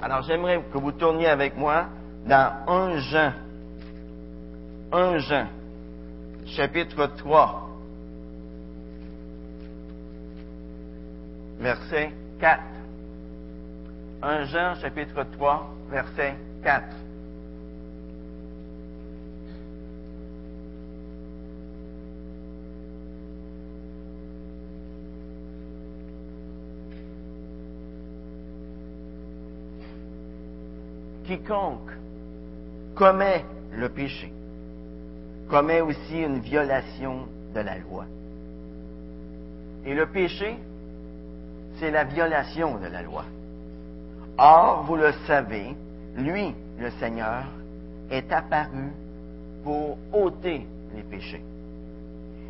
Alors j'aimerais que vous tourniez avec moi dans 1 Jean. 1 Jean, chapitre 3, verset 4. 1 Jean, chapitre 3, verset 4. Quiconque commet le péché commet aussi une violation de la loi. Et le péché, c'est la violation de la loi. Or, vous le savez, lui, le Seigneur, est apparu pour ôter les péchés.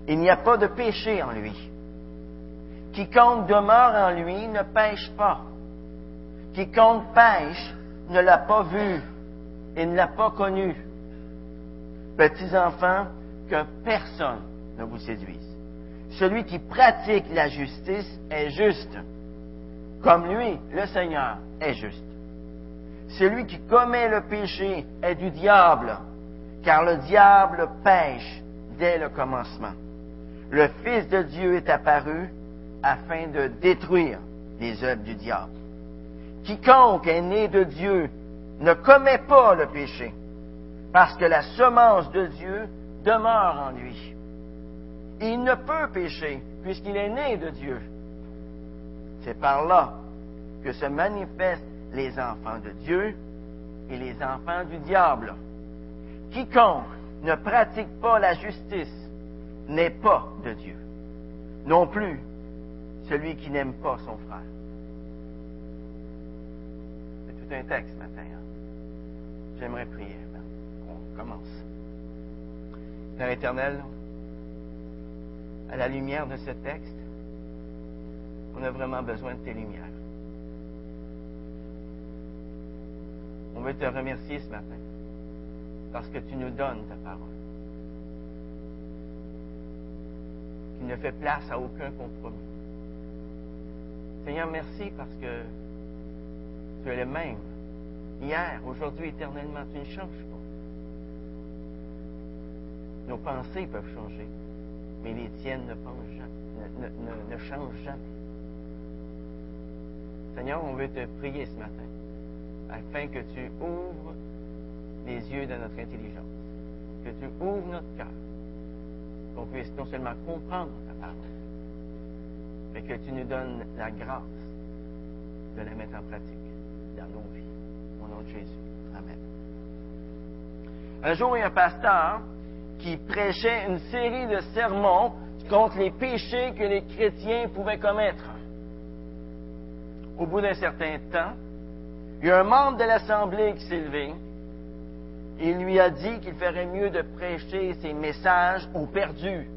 Il n'y a pas de péché en lui. Quiconque demeure en lui ne pêche pas. Quiconque pêche ne l'a pas vu et ne l'a pas connu. Petits enfants, que personne ne vous séduise. Celui qui pratique la justice est juste, comme lui, le Seigneur, est juste. Celui qui commet le péché est du diable, car le diable pêche dès le commencement. Le Fils de Dieu est apparu afin de détruire les œuvres du diable. Quiconque est né de Dieu ne commet pas le péché, parce que la semence de Dieu demeure en lui. Il ne peut pécher, puisqu'il est né de Dieu. C'est par là que se manifestent les enfants de Dieu et les enfants du diable. Quiconque ne pratique pas la justice n'est pas de Dieu. Non plus celui qui n'aime pas son frère un texte matin. Hein. J'aimerais prier. On commence. Père éternel, à la lumière de ce texte, on a vraiment besoin de tes lumières. On veut te remercier ce matin parce que tu nous donnes ta parole. Tu ne fais place à aucun compromis. Seigneur, merci parce que tu es le même. Hier, aujourd'hui, éternellement, tu ne changes pas. Nos pensées peuvent changer, mais les tiennes ne, changent jamais. Seigneur, on veut te prier ce matin afin que tu ouvres les yeux de notre intelligence, que tu ouvres notre cœur, qu'on puisse non seulement comprendre ta parole, mais que tu nous donnes la grâce de la mettre en pratique dans nos vies. Au nom de Jésus. Amen. Un jour, il y a un pasteur qui prêchait une série de sermons contre les péchés que les chrétiens pouvaient commettre. Au bout d'un certain temps, il y a un membre de l'Assemblée qui s'est levé et lui a dit qu'il ferait mieux de prêcher ses messages aux perdus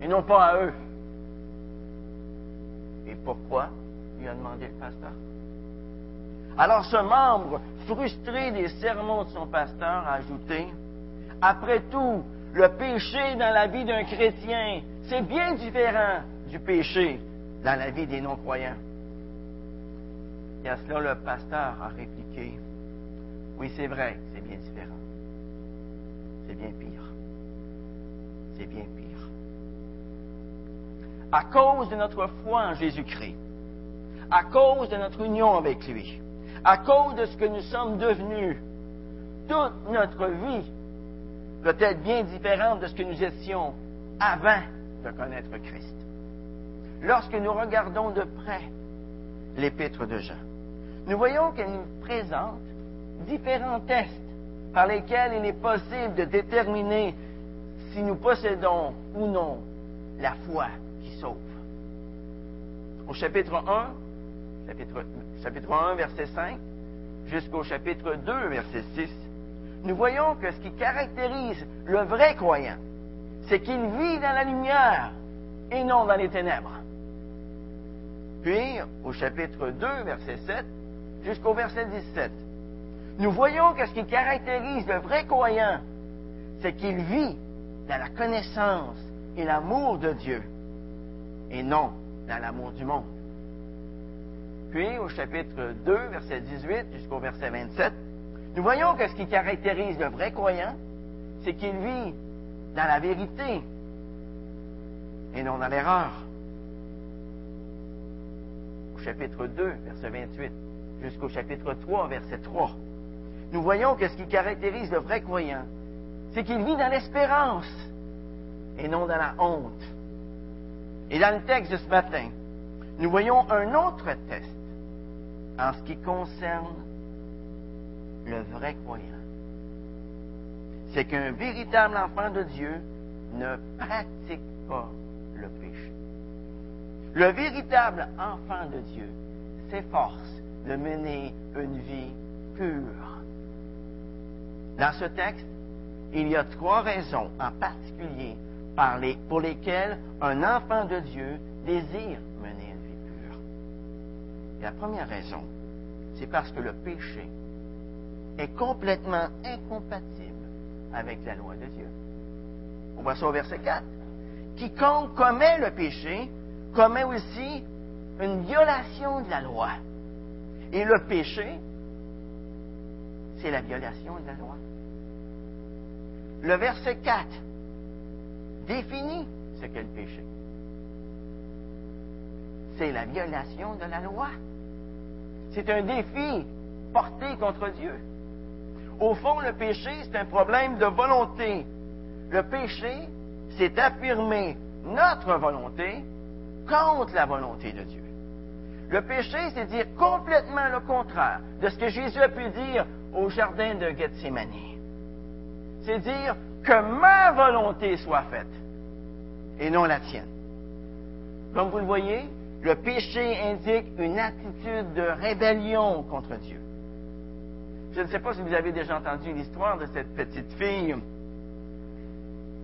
et non pas à eux. Et pourquoi? lui a demandé le pasteur. Alors ce membre, frustré des sermons de son pasteur, a ajouté, Après tout, le péché dans la vie d'un chrétien, c'est bien différent du péché dans la vie des non-croyants. Et à cela, le pasteur a répliqué, Oui, c'est vrai, c'est bien différent. C'est bien pire. C'est bien pire. À cause de notre foi en Jésus-Christ, à cause de notre union avec lui, à cause de ce que nous sommes devenus. Toute notre vie peut être bien différente de ce que nous étions avant de connaître Christ. Lorsque nous regardons de près l'épître de Jean, nous voyons qu'elle nous présente différents tests par lesquels il est possible de déterminer si nous possédons ou non la foi qui sauve. Au chapitre 1, chapitre, chapitre 1, verset 5, jusqu'au chapitre 2, verset 6, nous voyons que ce qui caractérise le vrai croyant, c'est qu'il vit dans la lumière et non dans les ténèbres. Puis, au chapitre 2, verset 7, jusqu'au verset 17, nous voyons que ce qui caractérise le vrai croyant, c'est qu'il vit dans la connaissance et l'amour de Dieu, et non dans l'amour du monde. Puis, au chapitre 2, verset 18 jusqu'au verset 27, nous voyons que ce qui caractérise le vrai croyant, c'est qu'il vit dans la vérité et non dans l'erreur. Au chapitre 2, verset 28, jusqu'au chapitre 3, verset 3, nous voyons que ce qui caractérise le vrai croyant, c'est qu'il vit dans l'espérance et non dans la honte. Et dans le texte de ce matin, nous voyons un autre test en ce qui concerne le vrai croyant. C'est qu'un véritable enfant de Dieu ne pratique pas le péché. Le véritable enfant de Dieu s'efforce de mener une vie pure. Dans ce texte, il y a trois raisons en particulier pour lesquelles un enfant de Dieu désire mener une vie pure. La première raison, c'est parce que le péché est complètement incompatible avec la loi de Dieu. On voit ça au verset 4. Quiconque commet le péché commet aussi une violation de la loi. Et le péché, c'est la violation de la loi. Le verset 4 définit ce qu'est le péché. C'est la violation de la loi. C'est un défi porté contre Dieu. Au fond, le péché, c'est un problème de volonté. Le péché, c'est affirmer notre volonté contre la volonté de Dieu. Le péché, c'est dire complètement le contraire de ce que Jésus a pu dire au jardin de Gethsemane. C'est dire que ma volonté soit faite et non la tienne. Comme vous le voyez, le péché indique une attitude de rébellion contre Dieu. Je ne sais pas si vous avez déjà entendu l'histoire de cette petite fille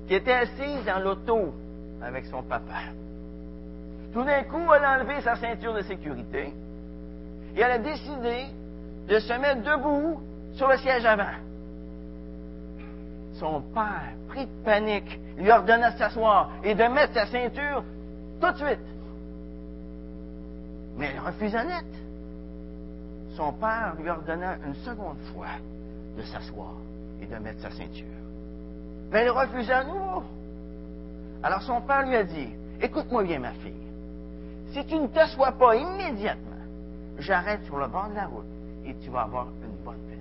qui était assise dans l'auto avec son papa. Tout d'un coup, elle a enlevé sa ceinture de sécurité et elle a décidé de se mettre debout sur le siège avant. Son père, pris de panique, lui ordonna de s'asseoir et de mettre sa ceinture tout de suite. Mais elle refusa net son père lui ordonna une seconde fois de s'asseoir et de mettre sa ceinture. Mais elle refusa à nouveau. Alors son père lui a dit, écoute-moi bien ma fille, si tu ne t'assois pas immédiatement, j'arrête sur le bord de la route et tu vas avoir une bonne fessée.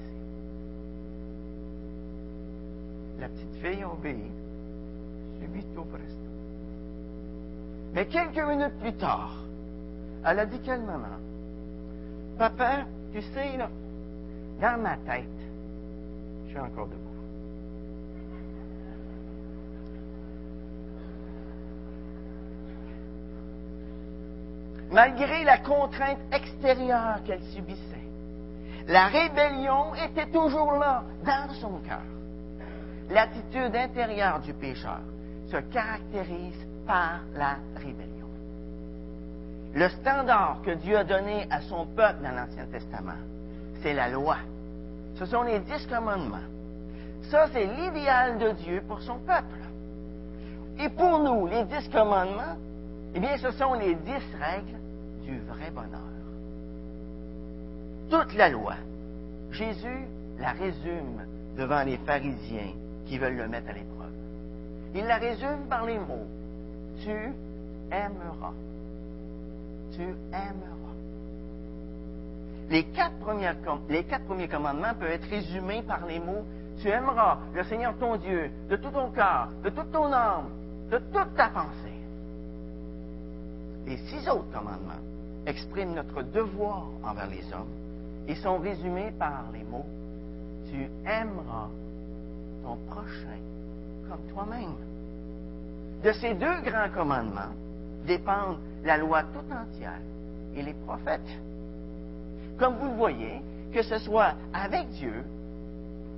La petite fille obéit, subito presto. Mais quelques minutes plus tard, elle a dit calmement, Papa, tu sais, là, dans ma tête, je suis encore debout. Malgré la contrainte extérieure qu'elle subissait, la rébellion était toujours là, dans son cœur. L'attitude intérieure du pécheur se caractérise par la rébellion le standard que Dieu a donné à son peuple dans l'Ancien Testament, c'est la loi. Ce sont les dix commandements. Ça, c'est l'idéal de Dieu pour son peuple. Et pour nous, les dix commandements, eh bien, ce sont les dix règles du vrai bonheur. Toute la loi, Jésus la résume devant les pharisiens qui veulent le mettre à l'épreuve. Il la résume par les mots Tu aimeras tu aimeras. Les quatre, les quatre premiers commandements peuvent être résumés par les mots Tu aimeras le Seigneur ton Dieu de tout ton cœur, de toute ton âme, de toute ta pensée. Les six autres commandements expriment notre devoir envers les hommes et sont résumés par les mots Tu aimeras ton prochain comme toi-même. De ces deux grands commandements dépendent la loi tout entière et les prophètes. Comme vous le voyez, que ce soit avec Dieu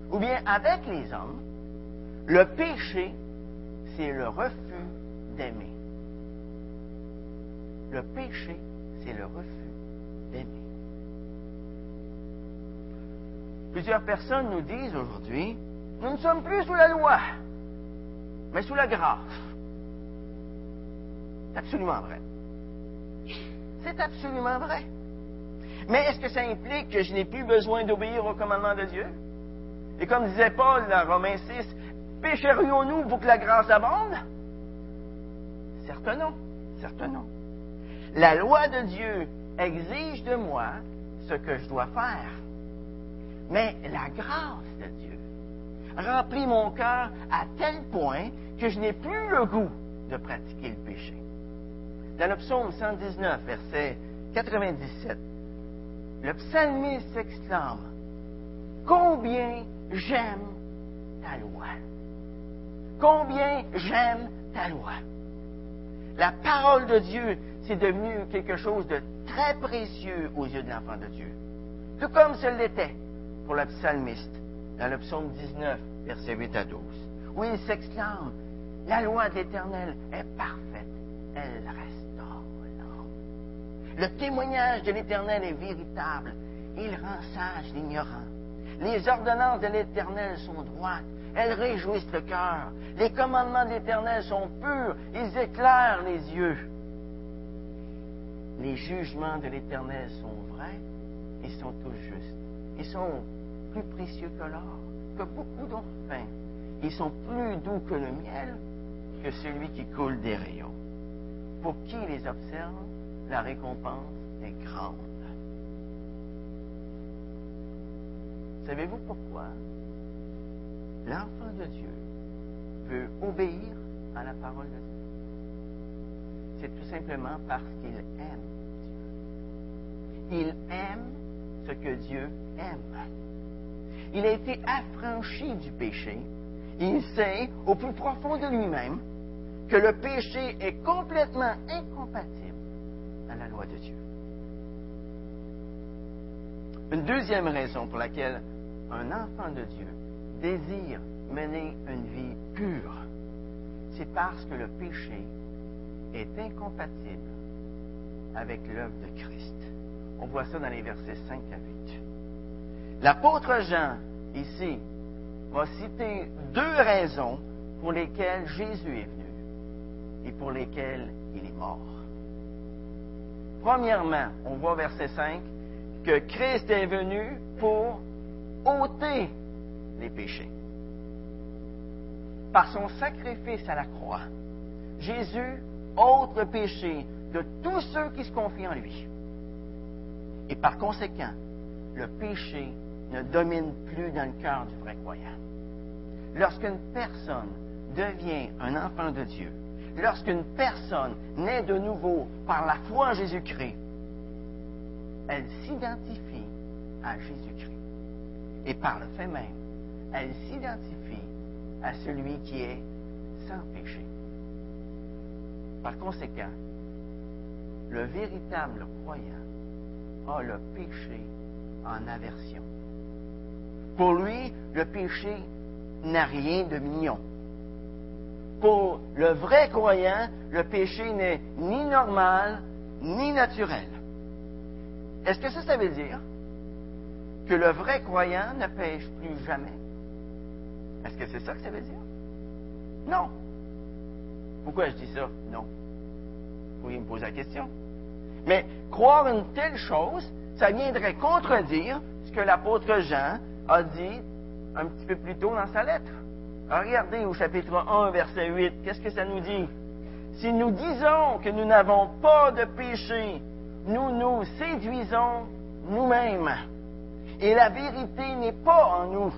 ou bien avec les hommes, le péché, c'est le refus d'aimer. Le péché, c'est le refus d'aimer. Plusieurs personnes nous disent aujourd'hui, nous ne sommes plus sous la loi, mais sous la grâce. C'est absolument vrai. C'est absolument vrai. Mais est-ce que ça implique que je n'ai plus besoin d'obéir au commandement de Dieu? Et comme disait Paul dans Romains 6, pécherions-nous pour que la grâce abonde? Certes non, certes non. La loi de Dieu exige de moi ce que je dois faire. Mais la grâce de Dieu remplit mon cœur à tel point que je n'ai plus le goût de pratiquer le péché. Dans le psaume 119, verset 97, le psalmiste s'exclame Combien j'aime ta loi! Combien j'aime ta loi! La parole de Dieu, c'est devenu quelque chose de très précieux aux yeux de l'enfant de Dieu. Tout comme ce l'était pour le psalmiste dans le psaume 19, versets 8 à 12, où il s'exclame La loi de l'Éternel est parfaite, elle restaure l'homme. Le témoignage de l'Éternel est véritable, il rend sage l'ignorant. Les ordonnances de l'Éternel sont droites, elles réjouissent le cœur. Les commandements de l'Éternel sont purs, ils éclairent les yeux. Les jugements de l'Éternel sont vrais, ils sont tous justes. Ils sont plus précieux que l'or, que beaucoup pains. Ils sont plus doux que le miel, que celui qui coule des rayons. Pour qui les observe, la récompense est grande. Savez-vous pourquoi? L'enfant de Dieu veut obéir à la parole de Dieu? C'est tout simplement parce qu'il aime Dieu. Il aime ce que Dieu aime. Il a été affranchi du péché. Il sait au plus profond de lui-même que le péché est complètement incompatible à la loi de Dieu. Une deuxième raison pour laquelle un enfant de Dieu désire mener une vie pure, c'est parce que le péché est incompatible avec l'œuvre de Christ. On voit ça dans les versets 5 à 8. L'apôtre Jean, ici, va citer deux raisons pour lesquelles Jésus est venu et pour lesquelles il est mort. Premièrement, on voit verset 5 que Christ est venu pour ôter les péchés. Par son sacrifice à la croix, Jésus ôte le péché de tous ceux qui se confient en lui. Et par conséquent, le péché ne domine plus dans le cœur du vrai croyant. Lorsqu'une personne devient un enfant de Dieu, lorsqu'une personne naît de nouveau par la foi en Jésus-Christ, elle s'identifie à Jésus-Christ. Et par le fait même, elle s'identifie à celui qui est sans péché. Par conséquent, le véritable croyant a le péché en aversion. Pour lui, le péché n'a rien de mignon. Pour le vrai croyant, le péché n'est ni normal ni naturel. Est-ce que ça, ça veut dire que le vrai croyant ne pêche plus jamais? Est-ce que c'est ça que ça veut dire? Non. Pourquoi je dis ça? Non. Vous pourriez me poser la question. Mais croire une telle chose, ça viendrait contredire ce que l'apôtre Jean a dit un petit peu plus tôt dans sa lettre. Regardez au chapitre 1, verset 8, qu'est-ce que ça nous dit? Si nous disons que nous n'avons pas de péché, nous nous séduisons nous-mêmes. Et la vérité n'est pas en nous.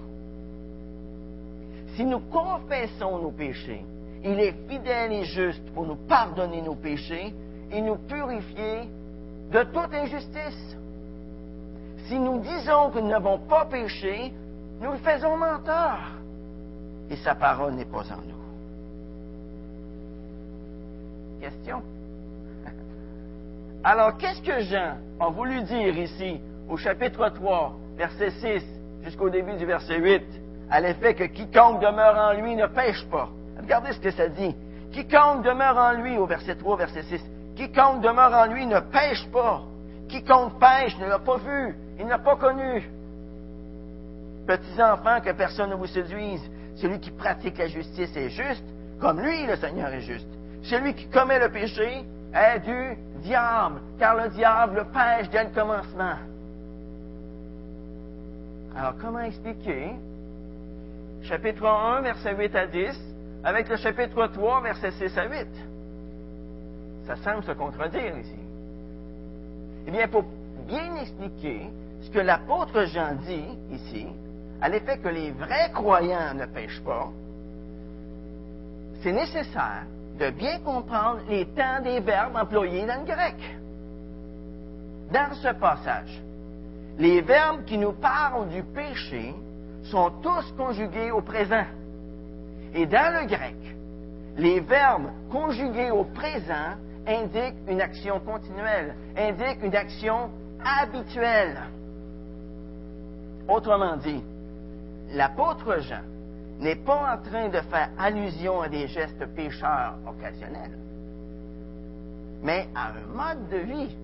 Si nous confessons nos péchés, il est fidèle et juste pour nous pardonner nos péchés et nous purifier de toute injustice. Si nous disons que nous n'avons pas péché, nous le faisons menteur et sa parole n'est pas en nous. Question? Alors, qu'est-ce que Jean a voulu dire ici au chapitre 3, verset 6 jusqu'au début du verset 8, à l'effet que quiconque demeure en lui ne pêche pas? Regardez ce que ça dit. Quiconque demeure en lui, au verset 3, verset 6, quiconque demeure en lui ne pêche pas. Quiconque pêche ne l'a pas vu, il n'a pas connu. Petits enfants, que personne ne vous séduise. Celui qui pratique la justice est juste, comme lui, le Seigneur, est juste. Celui qui commet le péché est du diable, car le diable pêche dès le commencement. Alors, comment expliquer chapitre 1, verset 8 à 10, avec le chapitre 3, verset 6 à 8? Ça semble se contredire ici. Eh bien, pour bien expliquer ce que l'apôtre Jean dit ici, à l'effet que les vrais croyants ne pêchent pas, c'est nécessaire de bien comprendre les temps des verbes employés dans le grec. Dans ce passage, les verbes qui nous parlent du péché sont tous conjugués au présent. Et dans le grec, les verbes conjugués au présent indiquent une action continuelle, indiquent une action habituelle. Autrement dit, l'apôtre Jean n'est pas en train de faire allusion à des gestes pécheurs occasionnels, mais à un mode de vie,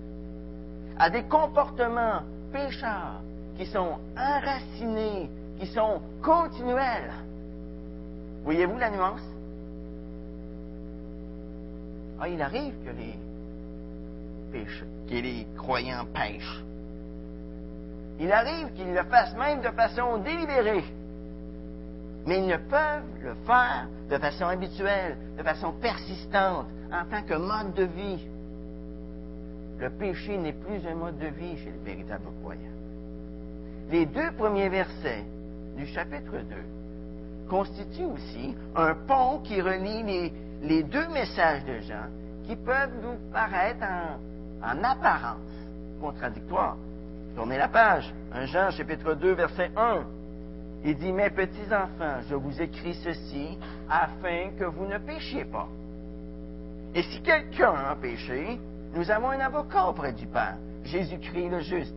à des comportements pécheurs qui sont enracinés, qui sont continuels. Voyez-vous la nuance? Ah, il arrive que les pécheurs, que les croyants pêchent. Il arrive qu'ils le fassent même de façon délibérée. Mais ils ne peuvent le faire de façon habituelle, de façon persistante, en tant que mode de vie. Le péché n'est plus un mode de vie chez le véritable croyant. Les deux premiers versets du chapitre 2 constituent aussi un pont qui relie les, les deux messages de Jean qui peuvent nous paraître en apparence contradictoires. Tournez la page. 1 Jean chapitre 2 verset 1. Il dit, mes petits enfants, je vous écris ceci afin que vous ne péchiez pas. Et si quelqu'un a péché, nous avons un avocat auprès du Père, Jésus-Christ le juste.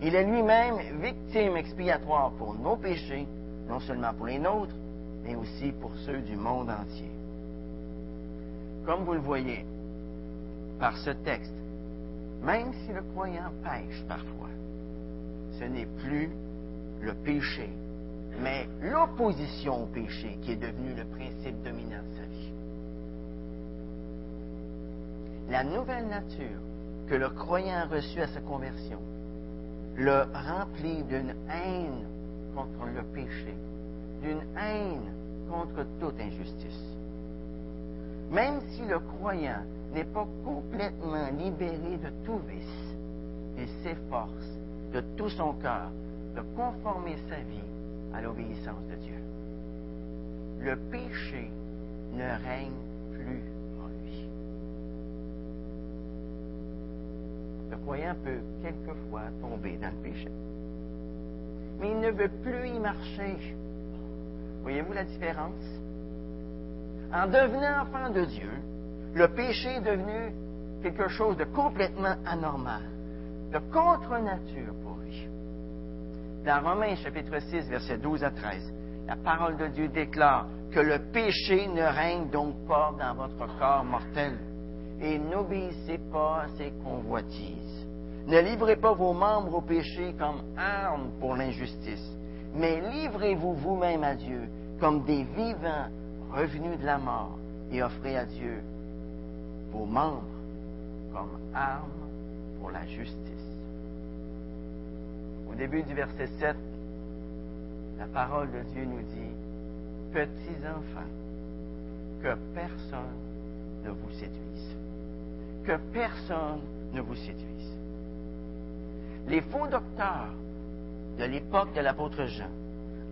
Il est lui-même victime expiatoire pour nos péchés, non seulement pour les nôtres, mais aussi pour ceux du monde entier. Comme vous le voyez par ce texte, même si le croyant pêche parfois, ce n'est plus le péché mais l'opposition au péché qui est devenu le principe dominant de sa vie. La nouvelle nature que le croyant a reçue à sa conversion le remplit d'une haine contre le péché, d'une haine contre toute injustice. Même si le croyant n'est pas complètement libéré de tout vice, il s'efforce de tout son cœur de conformer sa vie à l'obéissance de Dieu. Le péché ne règne plus en lui. Le croyant peut quelquefois tomber dans le péché, mais il ne veut plus y marcher. Voyez-vous la différence? En devenant enfant de Dieu, le péché est devenu quelque chose de complètement anormal, de contre-nature. Dans Romains chapitre 6, versets 12 à 13, la parole de Dieu déclare que le péché ne règne donc pas dans votre corps mortel et n'obéissez pas à ses convoitises. Ne livrez pas vos membres au péché comme armes pour l'injustice, mais livrez-vous vous-même à Dieu comme des vivants revenus de la mort et offrez à Dieu vos membres comme armes pour la justice. Au début du verset 7, la parole de Dieu nous dit, Petits enfants, que personne ne vous séduise. Que personne ne vous séduise. Les faux docteurs de l'époque de l'apôtre Jean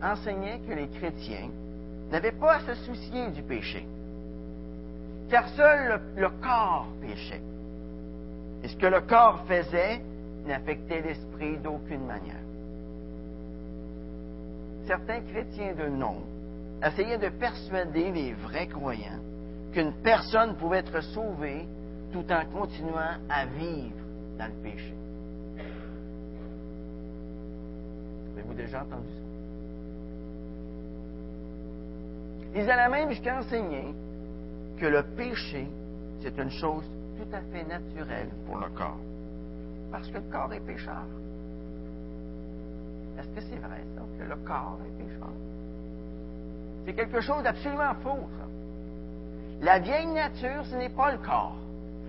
enseignaient que les chrétiens n'avaient pas à se soucier du péché, car seul le, corps péchait. Et ce que le corps faisait n'affectait l'esprit d'aucune manière. Certains chrétiens de nom essayaient de persuader les vrais croyants qu'une personne pouvait être sauvée tout en continuant à vivre dans le péché. Avez-vous déjà entendu ça? Ils allaient même jusqu'à enseigner que le péché, c'est une chose tout à fait naturelle pour le corps parce que le corps est pécheur. Est-ce que c'est vrai, ça, que le corps est pécheur? C'est quelque chose d'absolument faux, ça. La vieille nature, ce n'est pas le corps.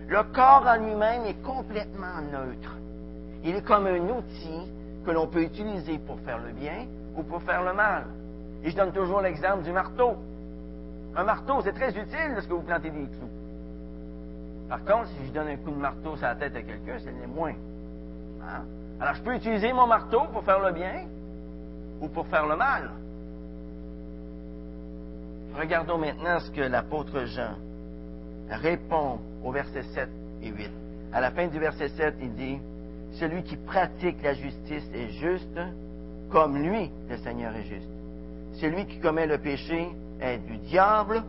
Le corps en lui-même est complètement neutre. Il est comme un outil que l'on peut utiliser pour faire le bien ou pour faire le mal. Et je donne toujours l'exemple du marteau. Un marteau, c'est très utile lorsque vous plantez des clous. Par contre, si je donne un coup de marteau sur la tête à quelqu'un, c'est le moins. Hein? Alors, je peux utiliser mon marteau pour faire le bien ou pour faire le mal. Regardons maintenant ce que l'apôtre Jean répond au verset 7 et 8. À la fin du verset 7, il dit, Celui qui pratique la justice est juste, comme lui, le Seigneur est juste. Celui qui commet le péché est du diable,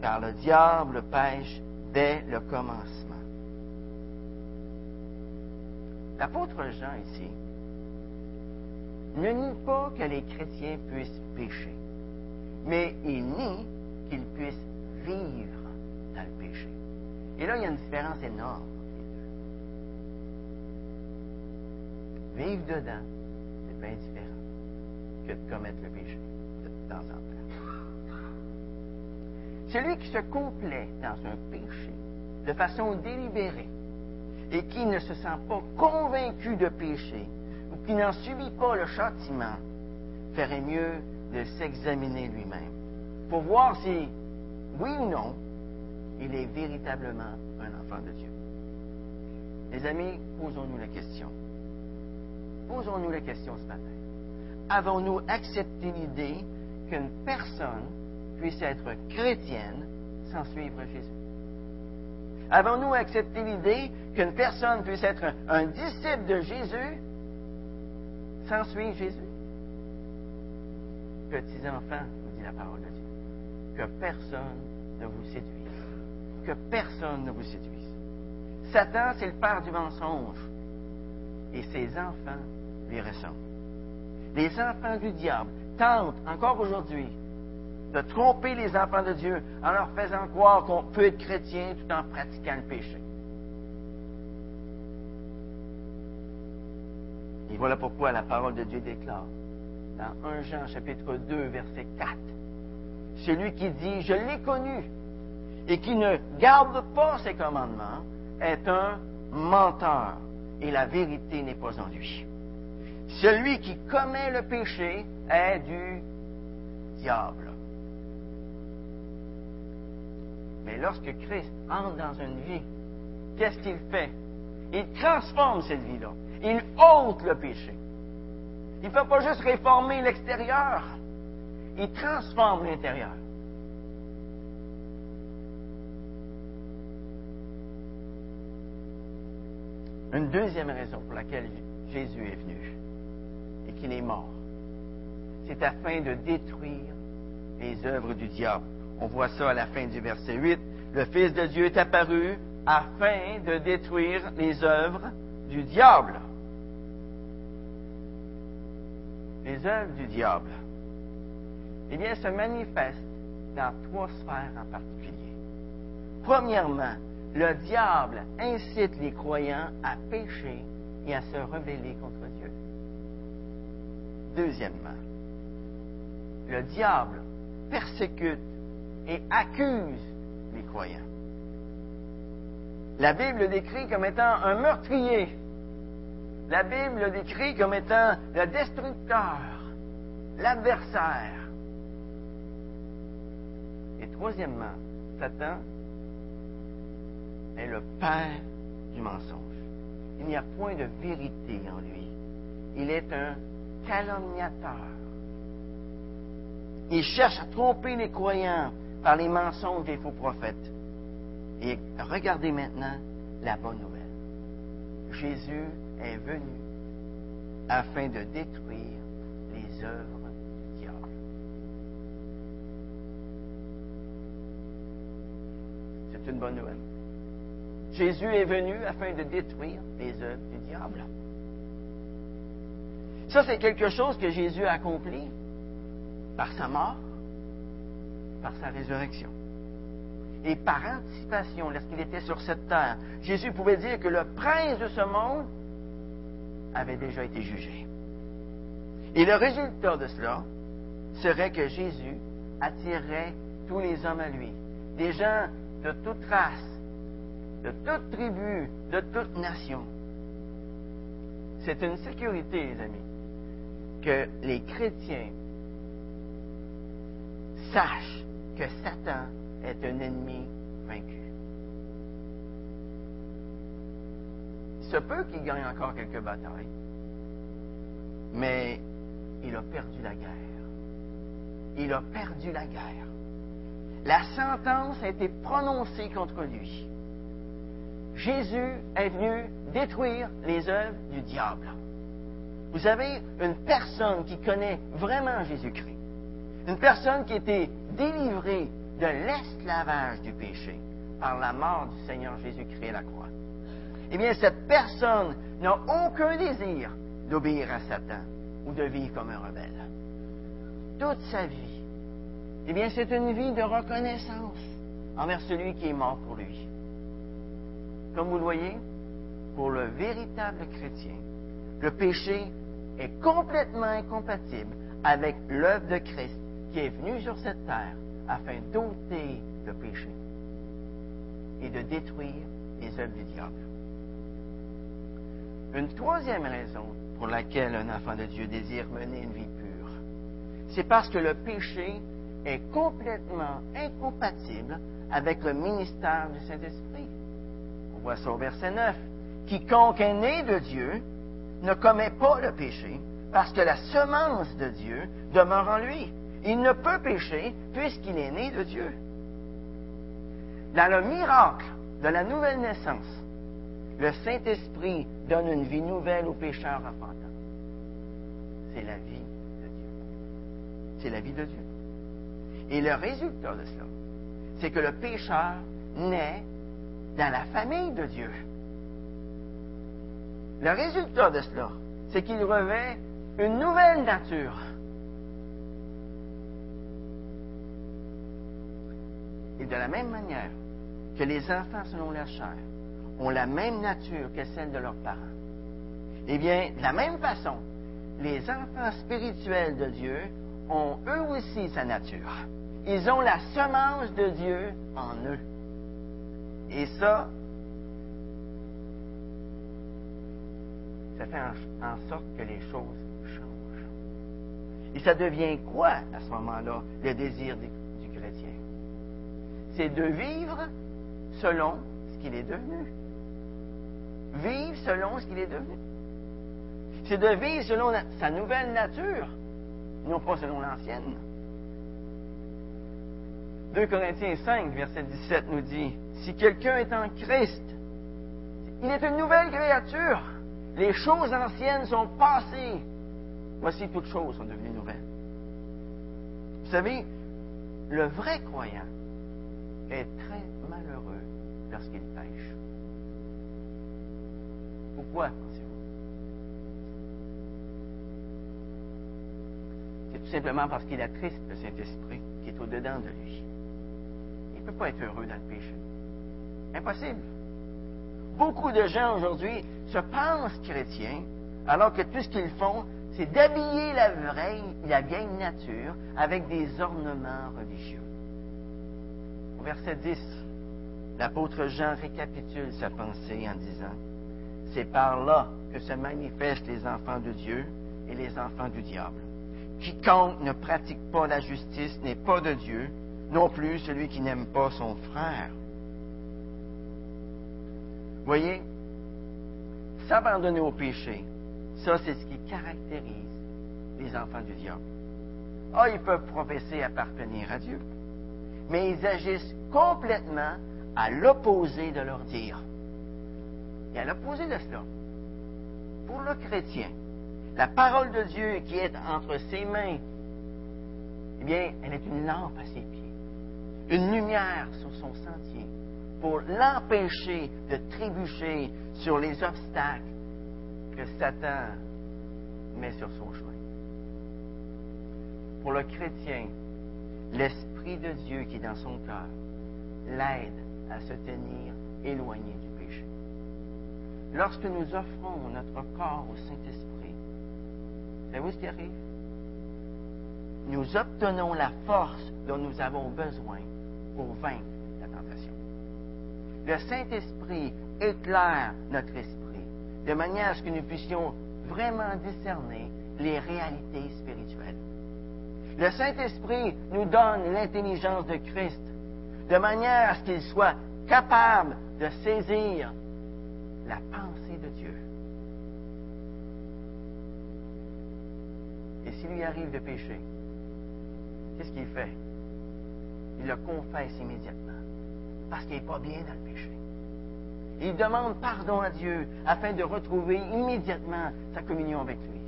car le diable pêche dès le commencement. L'apôtre Jean ici ne nie pas que les chrétiens puissent pécher, mais il nie qu'ils puissent vivre dans le péché. Et là, il y a une différence énorme Vivre dedans, c'est bien différent que de commettre le péché de temps en temps. Celui qui se complaît dans un péché de façon délibérée et qui ne se sent pas convaincu de péché ou qui n'en subit pas le châtiment ferait mieux de s'examiner lui-même pour voir si, oui ou non, il est véritablement un enfant de Dieu. Les amis, posons-nous la question. Posons-nous la question ce matin. Avons-nous accepté l'idée qu'une personne puisse être chrétienne sans suivre Jésus? Avons-nous accepté l'idée qu'une personne puisse être un, disciple de Jésus sans suivre Jésus? Petits enfants, dit la parole de Dieu, que personne ne vous séduise. Que personne ne vous séduise. Satan, c'est le père du mensonge. Et ses enfants lui ressemblent. Les enfants du diable tentent, encore aujourd'hui, de tromper les enfants de Dieu en leur faisant croire qu'on peut être chrétien tout en pratiquant le péché. Et voilà pourquoi la parole de Dieu déclare dans 1 Jean chapitre 2 verset 4, celui qui dit je l'ai connu et qui ne garde pas ses commandements est un menteur et la vérité n'est pas en lui. Celui qui commet le péché est du diable. Mais lorsque Christ entre dans une vie, qu'est-ce qu'il fait? Il transforme cette vie-là. Il ôte le péché. Il ne fait pas juste réformer l'extérieur, il transforme l'intérieur. Une deuxième raison pour laquelle Jésus est venu et qu'il est mort, c'est afin de détruire les œuvres du diable. On voit ça à la fin du verset 8. Le Fils de Dieu est apparu afin de détruire les œuvres du diable. Les œuvres du diable, eh bien, se manifestent dans trois sphères en particulier. Premièrement, le diable incite les croyants à pécher et à se rebeller contre Dieu. Deuxièmement, le diable persécute et accuse les croyants. La Bible le décrit comme étant un meurtrier. La Bible le décrit comme étant le destructeur, l'adversaire. Et troisièmement, Satan est le père du mensonge. Il n'y a point de vérité en lui. Il est un calomniateur. Il cherche à tromper les croyants par les mensonges des faux prophètes. Et regardez maintenant la bonne nouvelle. Jésus est venu afin de détruire les œuvres du diable. C'est une bonne nouvelle. Jésus est venu afin de détruire les œuvres du diable. Ça, c'est quelque chose que Jésus a accompli par sa mort, par sa résurrection. Et par anticipation, lorsqu'il était sur cette terre, Jésus pouvait dire que le prince de ce monde avait déjà été jugé. Et le résultat de cela serait que Jésus attirerait tous les hommes à lui, des gens de toute race, de toute tribu, de toute nation. C'est une sécurité, les amis, que les chrétiens sachent que Satan est un ennemi vaincu. Il se peut qu'il gagne encore quelques batailles, mais il a perdu la guerre. Il a perdu la guerre. La sentence a été prononcée contre lui. Jésus est venu détruire les œuvres du diable. Vous avez une personne qui connaît vraiment Jésus-Christ, une personne qui a été délivrée de l'esclavage du péché par la mort du Seigneur Jésus-Christ à la croix. Eh bien, cette personne n'a aucun désir d'obéir à Satan ou de vivre comme un rebelle. Toute sa vie, eh bien, c'est une vie de reconnaissance envers celui qui est mort pour lui. Comme vous le voyez, pour le véritable chrétien, le péché est complètement incompatible avec l'œuvre de Christ qui est venu sur cette terre afin d'ôter le péché et de détruire les œuvres du diable. Une troisième raison pour laquelle un enfant de Dieu désire mener une vie pure, c'est parce que le péché est complètement incompatible avec le ministère du Saint-Esprit. On voit ça au verset 9. Quiconque est né de Dieu ne commet pas le péché parce que la semence de Dieu demeure en lui. Il ne peut pécher puisqu'il est né de Dieu. Dans le miracle de la nouvelle naissance, le Saint-Esprit donne une vie nouvelle aux pécheurs repentants. C'est la vie de Dieu. C'est la vie de Dieu. Et le résultat de cela, c'est que le pécheur naît dans la famille de Dieu. Le résultat de cela, c'est qu'il revêt une nouvelle nature. De la même manière que les enfants selon la chair ont la même nature que celle de leurs parents, eh bien, de la même façon, les enfants spirituels de Dieu ont eux aussi sa nature. Ils ont la semence de Dieu en eux. Et ça, ça fait en, sorte que les choses changent. Et ça devient quoi à ce moment-là, le désir du chrétien? C'est de vivre selon ce qu'il est devenu. Vivre selon ce qu'il est devenu. C'est de vivre selon sa nouvelle nature, non pas selon l'ancienne. 2 Corinthiens 5, verset 17 nous dit, Si quelqu'un est en Christ, il est une nouvelle créature. Les choses anciennes sont passées. Voici toutes choses sont devenues nouvelles. Vous savez, le vrai croyant est très malheureux lorsqu'il pêche. Pourquoi, pensez-vous? C'est tout simplement parce qu'il attriste le Saint-Esprit qui est au-dedans de lui. Il ne peut pas être heureux dans le péché. Impossible. Beaucoup de gens aujourd'hui se pensent chrétiens, alors que tout ce qu'ils font, c'est d'habiller la vraie, la vieille nature avec des ornements religieux. Verset 10, l'apôtre Jean récapitule sa pensée en disant, C'est par là que se manifestent les enfants de Dieu et les enfants du diable. Quiconque ne pratique pas la justice n'est pas de Dieu, non plus celui qui n'aime pas son frère. Voyez, s'abandonner au péché, ça c'est ce qui caractérise les enfants du diable. Ah, ils peuvent professer appartenir à Dieu, mais ils agissent complètement à l'opposé de leur dire. Et à l'opposé de cela, pour le chrétien, la parole de Dieu qui est entre ses mains, eh bien, elle est une lampe à ses pieds, une lumière sur son sentier, pour l'empêcher de trébucher sur les obstacles que Satan met sur son chemin. Pour le chrétien, l'Esprit de Dieu qui est dans son cœur l'aide à se tenir éloigné du péché. Lorsque nous offrons notre corps au Saint-Esprit, savez-vous ce qui arrive? Nous obtenons la force dont nous avons besoin pour vaincre la tentation. Le Saint-Esprit éclaire notre esprit de manière à ce que nous puissions vraiment discerner les réalités spirituelles. Le Saint-Esprit nous donne l'intelligence de Christ de manière à ce qu'il soit capable de saisir la pensée de Dieu. Et s'il lui arrive de pécher, qu'est-ce qu'il fait? Il le confesse immédiatement parce qu'il n'est pas bien dans le péché. Il demande pardon à Dieu afin de retrouver immédiatement sa communion avec lui.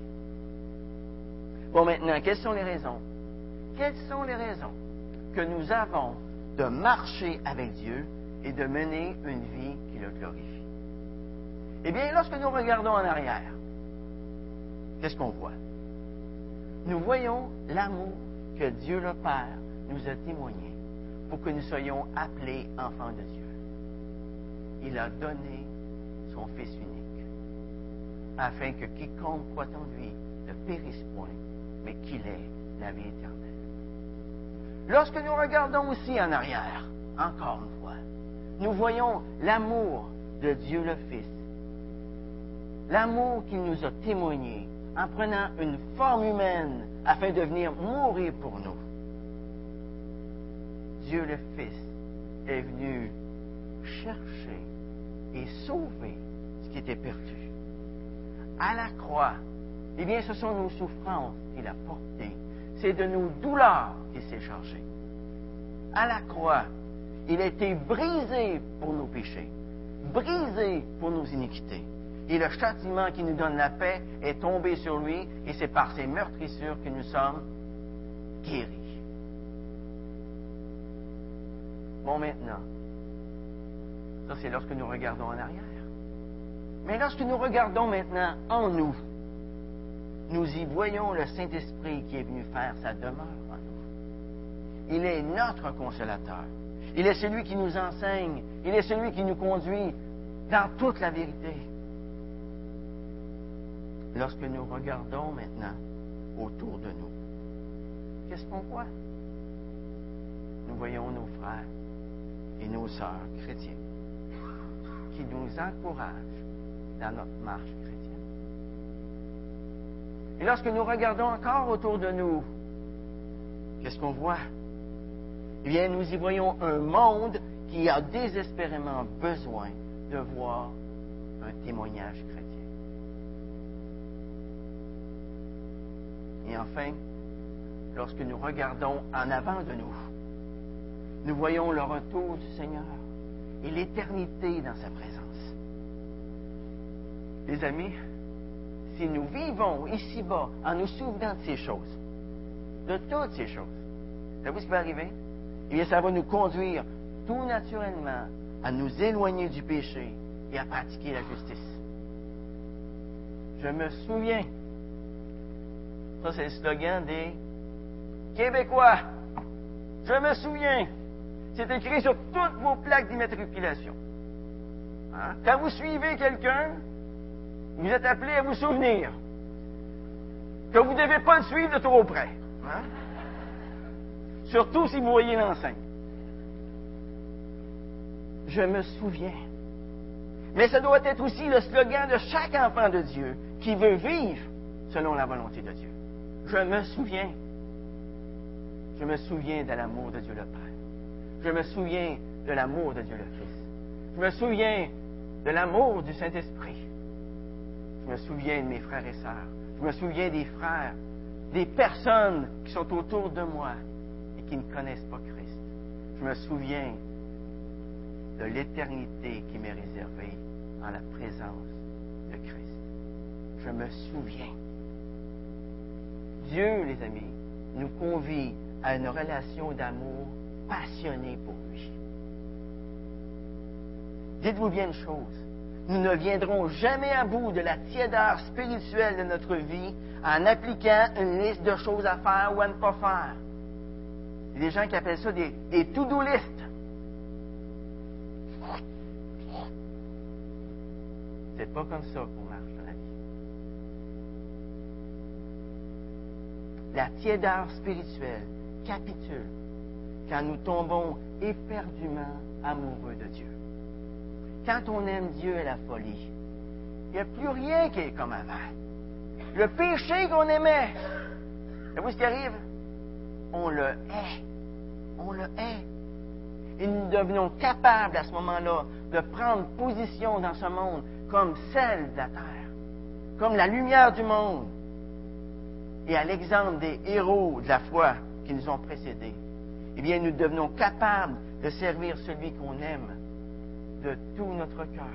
Bon, maintenant, quelles sont les raisons? Quelles sont les raisons que nous avons de marcher avec Dieu et de mener une vie qui le glorifie? Eh bien, lorsque nous regardons en arrière, qu'est-ce qu'on voit? Nous voyons l'amour que Dieu le Père nous a témoigné pour que nous soyons appelés enfants de Dieu. Il a donné son Fils unique, afin que quiconque croit en lui ne périsse point, mais qu'il ait la vie éternelle. Lorsque nous regardons aussi en arrière, encore une fois, nous voyons l'amour de Dieu le Fils, l'amour qu'il nous a témoigné en prenant une forme humaine afin de venir mourir pour nous. Dieu le Fils est venu chercher et sauver ce qui était perdu. À la croix, eh bien, ce sont nos souffrances qu'il a portées. C'est de nos douleurs qu'il s'est chargé. À la croix, il a été brisé pour nos péchés, brisé pour nos iniquités. Et le châtiment qui nous donne la paix est tombé sur lui, et c'est par ses meurtrissures que nous sommes guéris. Bon, maintenant, ça c'est lorsque nous regardons en arrière. Mais lorsque nous regardons maintenant en nous, nous y voyons le Saint-Esprit qui est venu faire sa demeure en nous. Il est notre consolateur. Il est celui qui nous enseigne. Il est celui qui nous conduit dans toute la vérité. Lorsque nous regardons maintenant autour de nous, qu'est-ce qu'on voit? Nous voyons nos frères et nos sœurs chrétiens qui nous encouragent dans notre marche. Et lorsque nous regardons encore autour de nous, qu'est-ce qu'on voit? Eh bien, nous y voyons un monde qui a désespérément besoin de voir un témoignage chrétien. Et enfin, lorsque nous regardons en avant de nous, nous voyons le retour du Seigneur et l'éternité dans sa présence. Les amis, si nous vivons ici-bas en nous souvenant de ces choses, de toutes ces choses, savez-vous ce qui va arriver? Eh bien, ça va nous conduire tout naturellement à nous éloigner du péché et à pratiquer la justice. Je me souviens, ça c'est le slogan des Québécois. Je me souviens, c'est écrit sur toutes vos plaques d'immatriculation. Hein? Quand vous suivez quelqu'un, vous êtes appelé à vous souvenir que vous ne devez pas le suivre de trop près. Hein? Surtout si vous voyez l'enseigne. Je me souviens. Mais ça doit être aussi le slogan de chaque enfant de Dieu qui veut vivre selon la volonté de Dieu. Je me souviens. Je me souviens de l'amour de Dieu le Père. Je me souviens de l'amour de Dieu le Fils. Je me souviens de l'amour du Saint-Esprit. Je me souviens de mes frères et sœurs. Je me souviens des frères, des personnes qui sont autour de moi et qui ne connaissent pas Christ. Je me souviens de l'éternité qui m'est réservée en la présence de Christ. Je me souviens. Dieu, les amis, nous convie à une relation d'amour passionnée pour lui. Dites-vous bien une chose, nous ne viendrons jamais à bout de la tiédeur spirituelle de notre vie en appliquant une liste de choses à faire ou à ne pas faire. Il y a des gens qui appellent ça des, des to-do listes. C'est pas comme ça qu'on marche dans la vie. La tiédeur spirituelle capitule quand nous tombons éperdument amoureux de Dieu. Quand on aime Dieu à la folie, il n'y a plus rien qui est comme avant. le péché qu'on aimait. Vous ce qui arrive? On le hait. On le hait. Et nous devenons capables à ce moment-là de prendre position dans ce monde comme celle de la terre, comme la lumière du monde, et à l'exemple des héros de la foi qui nous ont précédés. Eh bien, nous devenons capables de servir celui qu'on aime de tout notre cœur.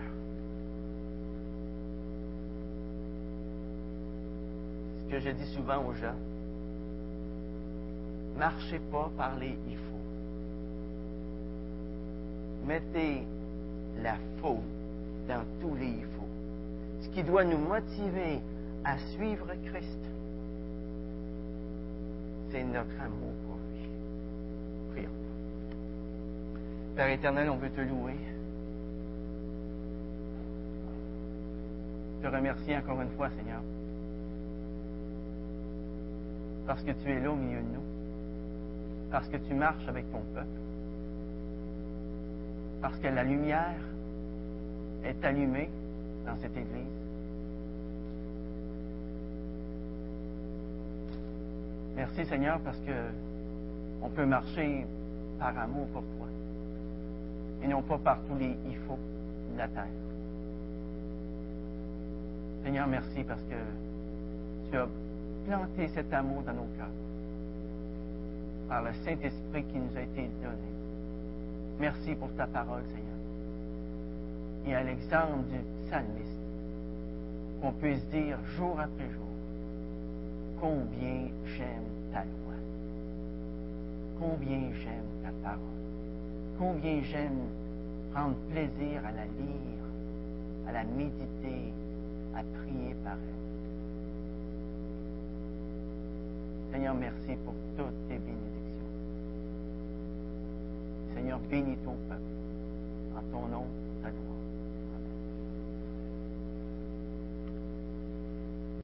Ce que je dis souvent aux gens, marchez pas par les il faut. Mettez la faute dans tous les il faut. Ce qui doit nous motiver à suivre Christ, c'est notre amour pour lui. Prions. Père éternel, on veut te louer. Te remercier encore une fois, Seigneur, parce que tu es là au milieu de nous, parce que tu marches avec ton peuple, parce que la lumière est allumée dans cette Église. Merci Seigneur parce que on peut marcher par amour pour toi et non pas par tous les il faut de la terre. Seigneur, merci parce que tu as planté cet amour dans nos cœurs par le Saint-Esprit qui nous a été donné. Merci pour ta parole, Seigneur. Et à l'exemple du psalmiste, qu'on puisse dire jour après jour combien j'aime ta loi, combien j'aime ta parole, combien j'aime prendre plaisir à la lire, à la méditer, à prier par elle. Seigneur, merci pour toutes tes bénédictions. Seigneur, bénis ton peuple en ton nom, ta gloire.